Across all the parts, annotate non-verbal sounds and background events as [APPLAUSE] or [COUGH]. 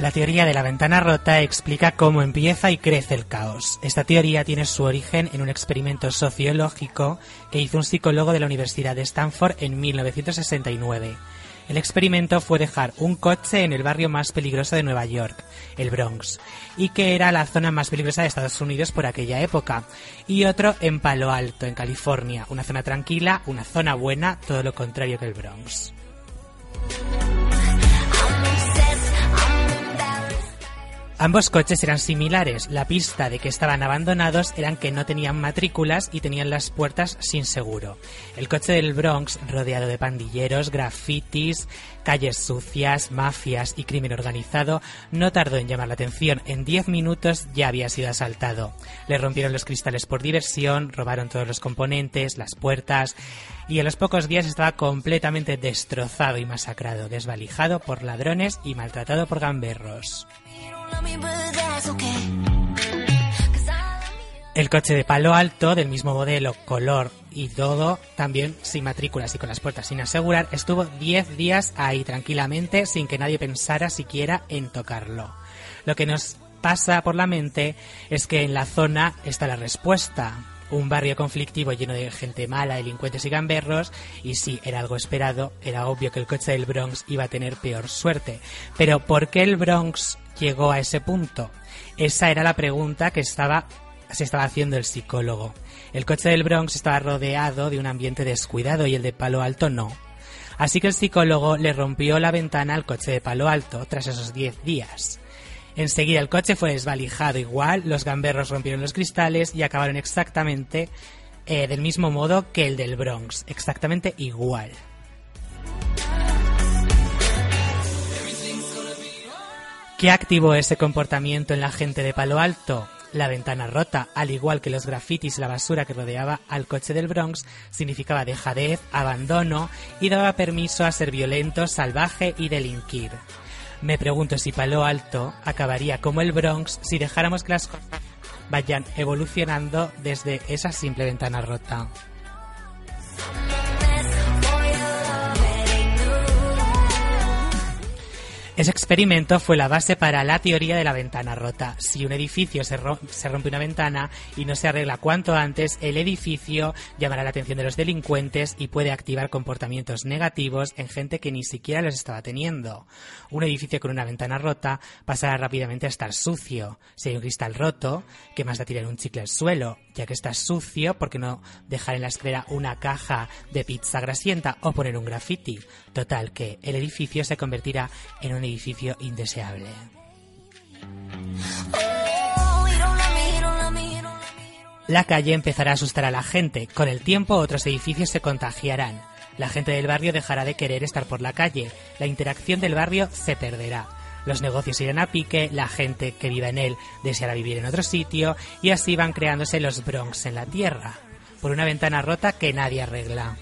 La teoría de la ventana rota explica cómo empieza y crece el caos. Esta teoría tiene su origen en un experimento sociológico que hizo un psicólogo de la Universidad de Stanford en 1969. El experimento fue dejar un coche en el barrio más peligroso de Nueva York, el Bronx, y que era la zona más peligrosa de Estados Unidos por aquella época, y otro en Palo Alto, en California, una zona tranquila, una zona buena, todo lo contrario que el Bronx. Ambos coches eran similares. La pista de que estaban abandonados eran que no tenían matrículas y tenían las puertas sin seguro. El coche del Bronx, rodeado de pandilleros, grafitis, calles sucias, mafias y crimen organizado, no tardó en llamar la atención. En 10 minutos ya había sido asaltado. Le rompieron los cristales por diversión, robaron todos los componentes, las puertas y en los pocos días estaba completamente destrozado y masacrado, desvalijado por ladrones y maltratado por gamberros. El coche de palo alto, del mismo modelo, color y todo, también sin matrículas y con las puertas sin asegurar, estuvo 10 días ahí tranquilamente sin que nadie pensara siquiera en tocarlo. Lo que nos pasa por la mente es que en la zona está la respuesta. Un barrio conflictivo lleno de gente mala, delincuentes y gamberros, y sí, era algo esperado, era obvio que el coche del Bronx iba a tener peor suerte. Pero ¿por qué el Bronx llegó a ese punto? Esa era la pregunta que estaba se estaba haciendo el psicólogo. El coche del Bronx estaba rodeado de un ambiente descuidado y el de Palo Alto no. Así que el psicólogo le rompió la ventana al coche de Palo Alto tras esos 10 días. Enseguida el coche fue desvalijado igual, los gamberros rompieron los cristales y acabaron exactamente eh, del mismo modo que el del Bronx, exactamente igual. ¿Qué activó ese comportamiento en la gente de Palo Alto? La ventana rota, al igual que los grafitis y la basura que rodeaba al coche del Bronx, significaba dejadez, abandono y daba permiso a ser violento, salvaje y delinquir. Me pregunto si Palo Alto acabaría como el Bronx si dejáramos que las cosas vayan evolucionando desde esa simple ventana rota. Ese experimento fue la base para la teoría de la ventana rota. Si un edificio se, se rompe una ventana y no se arregla cuanto antes, el edificio llamará la atención de los delincuentes y puede activar comportamientos negativos en gente que ni siquiera los estaba teniendo. Un edificio con una ventana rota pasará rápidamente a estar sucio. Si hay un cristal roto, ¿qué más da tirar un chicle al suelo? Ya que está sucio, ¿por qué no dejar en la escalera una caja de pizza grasienta o poner un graffiti? Total, que el edificio se convertirá en un edificio indeseable. La calle empezará a asustar a la gente. Con el tiempo otros edificios se contagiarán. La gente del barrio dejará de querer estar por la calle. La interacción del barrio se perderá. Los negocios irán a pique, la gente que viva en él deseará vivir en otro sitio y así van creándose los Bronx en la tierra. Por una ventana rota que nadie arregla.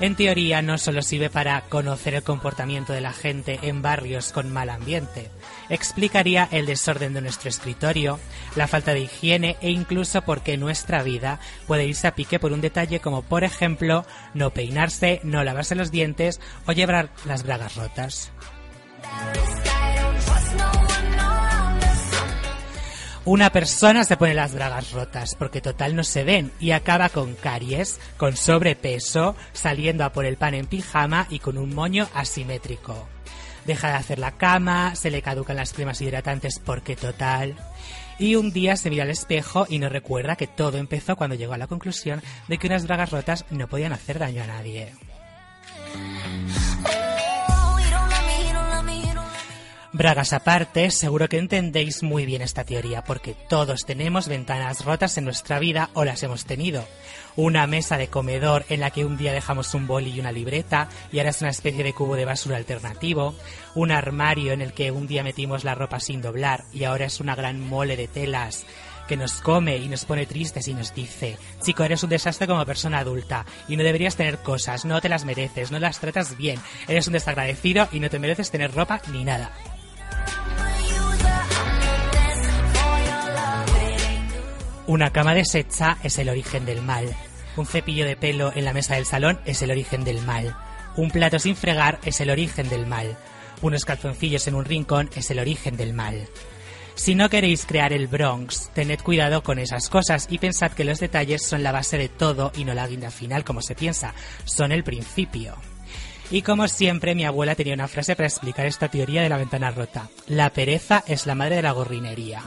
En teoría no solo sirve para conocer el comportamiento de la gente en barrios con mal ambiente, explicaría el desorden de nuestro escritorio, la falta de higiene e incluso por qué nuestra vida puede irse a pique por un detalle como por ejemplo no peinarse, no lavarse los dientes o llevar las bragas rotas. Una persona se pone las bragas rotas porque total no se ven y acaba con caries, con sobrepeso, saliendo a por el pan en pijama y con un moño asimétrico. Deja de hacer la cama, se le caducan las cremas hidratantes porque total. Y un día se mira al espejo y no recuerda que todo empezó cuando llegó a la conclusión de que unas bragas rotas no podían hacer daño a nadie. Bragas aparte, seguro que entendéis muy bien esta teoría, porque todos tenemos ventanas rotas en nuestra vida o las hemos tenido. Una mesa de comedor en la que un día dejamos un boli y una libreta y ahora es una especie de cubo de basura alternativo. Un armario en el que un día metimos la ropa sin doblar y ahora es una gran mole de telas que nos come y nos pone tristes y nos dice, chico, eres un desastre como persona adulta y no deberías tener cosas, no te las mereces, no las tratas bien, eres un desagradecido y no te mereces tener ropa ni nada. Una cama deshecha es el origen del mal. Un cepillo de pelo en la mesa del salón es el origen del mal. Un plato sin fregar es el origen del mal. Unos calzoncillos en un rincón es el origen del mal. Si no queréis crear el Bronx, tened cuidado con esas cosas y pensad que los detalles son la base de todo y no la guinda final como se piensa, son el principio. Y como siempre, mi abuela tenía una frase para explicar esta teoría de la ventana rota. La pereza es la madre de la gorrinería.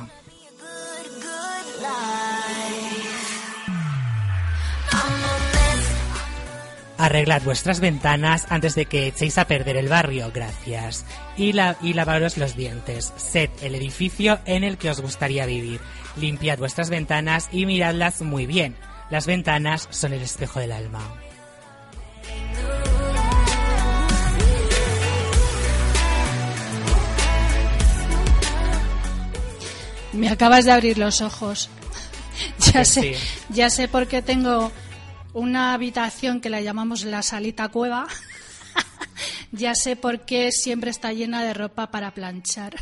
Arreglad vuestras ventanas antes de que echéis a perder el barrio, gracias. Y, la, y lavaros los dientes. Sed el edificio en el que os gustaría vivir. Limpiad vuestras ventanas y miradlas muy bien. Las ventanas son el espejo del alma. Me acabas de abrir los ojos. [LAUGHS] Ya sé, ya sé por qué tengo una habitación que la llamamos la salita cueva. [LAUGHS] ya sé por qué siempre está llena de ropa para planchar.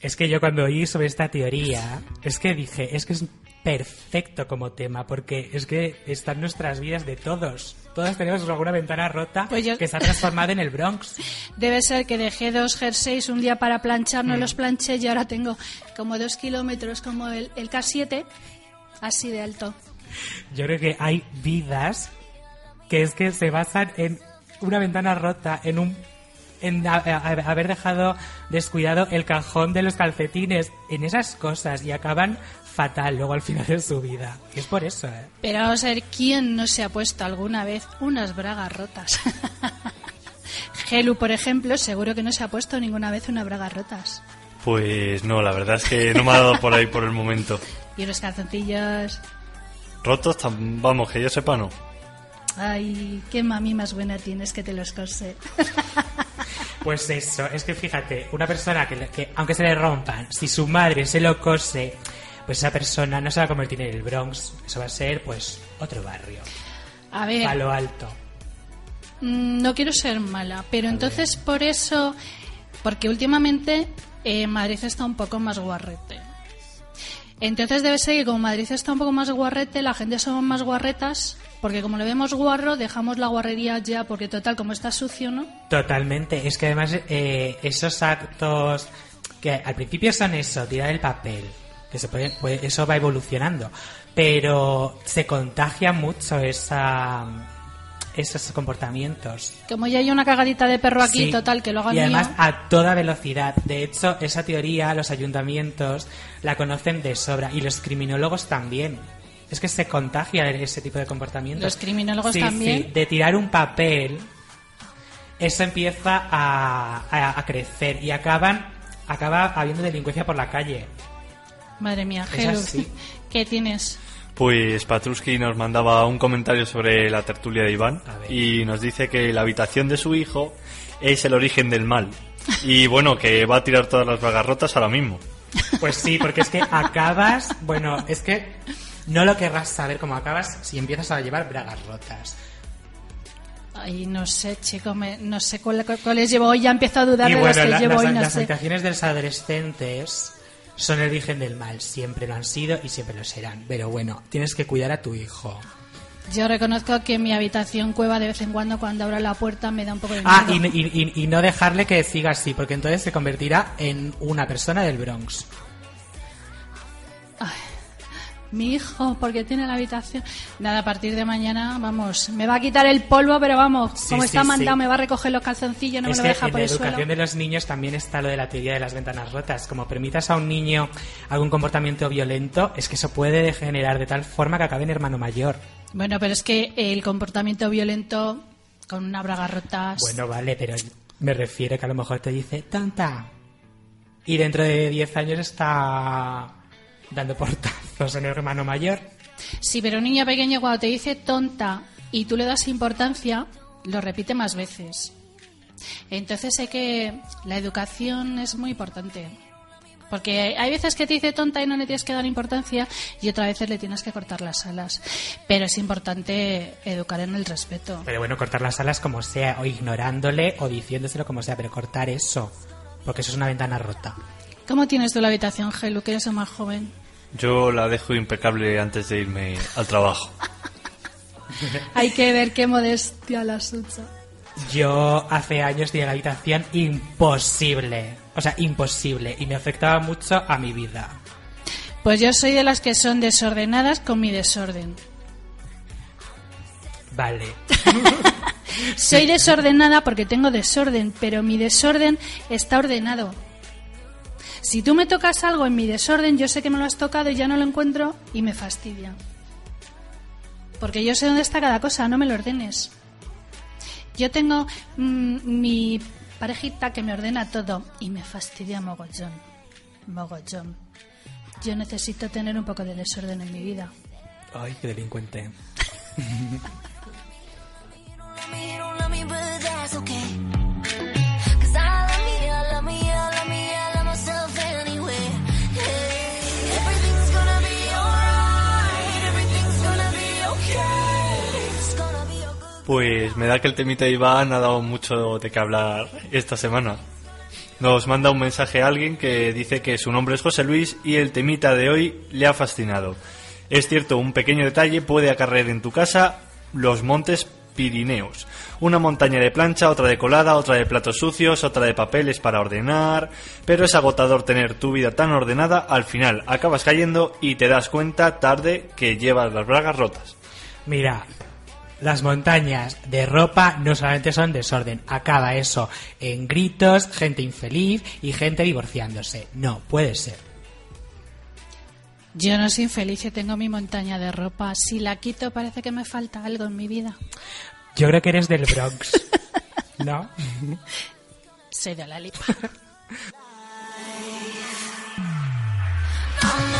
Es que yo cuando oí sobre esta teoría, es que dije, es que es perfecto como tema, porque es que está en nuestras vidas de todos. Todos tenemos alguna ventana rota Pues yo- que se ha transformado en el Bronx. [LAUGHS] Debe ser que dejé dos jerseys un día para planchar, no los planché y ahora tengo como dos kilómetros como el, el K7, así de alto. Yo creo que hay vidas que es que se basan en una ventana rota, en un en a- a- haber dejado descuidado el cajón de los calcetines, en esas cosas y acaban fatal luego al final de su vida. Y es por eso, ¿eh? Pero vamos a ver quién no se ha puesto alguna vez unas bragas rotas. [LAUGHS] Gelu, por ejemplo, seguro que no se ha puesto ninguna vez unas bragas rotas. Pues no, la verdad es que no me ha dado por ahí por el momento. [LAUGHS] Y unos calzoncillos. Rotos, vamos, que yo sepa no. Ay, qué mami más buena tienes que te los cose. [LAUGHS] Pues eso, es que fíjate, una persona que, que aunque se le rompan, si su madre se lo cose, pues esa persona no se va a convertir en el Bronx, eso va a ser pues otro barrio, A ver, Palo Alto. mm, no quiero ser mala, pero entonces por eso, porque últimamente eh, Madrid está un poco más guarrete. Entonces debe ser que como Madrid está un poco más guarrete, la gente somos más guarretas, porque como lo vemos guarro, dejamos la guarrería ya, porque total, como está sucio, ¿no? Totalmente, es que además eh, esos actos que al principio son eso, tirar el papel, que se puede, puede- eso va evolucionando, pero se contagia mucho esa esos comportamientos. Como ya hay una cagadita de perro aquí, Sí. total, que lo hagan Y además mío. a toda velocidad. De hecho, esa teoría los ayuntamientos la conocen de sobra y los criminólogos también. Es que se contagia ese tipo de comportamientos. Los criminólogos Sí, también. sí, de tirar un papel, eso empieza a, a- a crecer y acaban acaba habiendo delincuencia por la calle. Madre mía. ¿qué tienes? Pues Patruski nos mandaba un comentario sobre la tertulia de Iván y nos dice que la habitación de su hijo es el origen del mal. Y bueno, que va a tirar todas las bragas rotas ahora mismo. Pues sí, porque es que acabas, bueno, es que no lo querrás saber cómo acabas si empiezas a llevar bragas rotas. Ay, no sé, chico, me- no sé cuál- cuáles llevo hoy, ya empiezo a dudar Y de las que la- llevo las, hoy, no las sé. habitaciones de los adolescentes son el origen del mal. Siempre lo han sido y siempre lo serán. Pero bueno, tienes que cuidar a tu hijo. Yo reconozco que mi habitación cueva de vez en cuando, cuando abro la puerta, me da un poco de Ah, miedo. y, y- y- y no dejarle que siga así, porque entonces se convertirá en una persona del Bronx. Mi hijo, porque tiene la habitación. Nada, a partir de mañana, vamos, me va a quitar el polvo, pero vamos, Sí, como sí, está mandado, sí. me va a recoger los calzoncillos, no es me lo deja en por la el educación suelo. de los niños también está lo de la teoría de las ventanas rotas. Como permitas a un niño algún comportamiento violento, es que eso puede degenerar de tal forma que acabe en hermano mayor. Bueno, pero es que el comportamiento violento con una braga rotas. Bueno, vale, pero me refiero que a lo mejor te dice tonta. Y dentro de 10 años está dando portazos en el hermano mayor. Sí, pero un niño pequeño cuando te dice tonta y tú le das importancia, lo repite más veces. Entonces sé que la educación es muy importante. Porque hay veces que te dice tonta y no le tienes que dar importancia y otras veces le tienes que cortar las alas. Pero es importante educar en el respeto. Pero bueno, cortar las alas como sea, o ignorándole, o diciéndoselo como sea, pero cortar eso. Porque eso es una ventana rota. ¿Cómo tienes tú la habitación, Gelu, que eres el más joven? Yo la dejo impecable antes de irme al trabajo. [LAUGHS] Hay que ver qué modestia la suya. Yo hace años tenía la habitación imposible. O sea, imposible. Y me afectaba mucho a mi vida. Pues yo soy de las que son desordenadas con mi desorden. Vale. [LAUGHS] Soy desordenada porque tengo desorden, pero mi desorden está ordenado. Si tú me tocas algo en mi desorden, yo sé que me lo has tocado y ya no lo encuentro y me fastidia. Porque yo sé dónde está cada cosa, no me lo ordenes. Yo tengo mm, mi parejita que me ordena todo y me fastidia mogollón. Mogollón. Yo necesito tener un poco de desorden en mi vida. Ay, qué delincuente. Pues me da que el temita de Iván ha dado mucho de qué hablar esta semana. Nos manda un mensaje a alguien que dice que su nombre es José Luis y el temita de hoy le ha fascinado. Es cierto, un pequeño detalle puede acarrear en tu casa los montes Pirineos. Una montaña de plancha, otra de colada, otra de platos sucios, otra de papeles para ordenar. Pero es agotador tener tu vida tan ordenada, al final acabas cayendo y te das cuenta tarde que llevas las bragas rotas. Mira, las montañas de ropa no solamente son desorden, acaba eso en gritos, gente infeliz y gente divorciándose. No, puede ser. Yo no soy infeliz, yo tengo mi montaña de ropa. Si la quito parece que me falta algo en mi vida. Yo creo que eres del Bronx. [LAUGHS] ¿No? Soy de la lipa. [LAUGHS]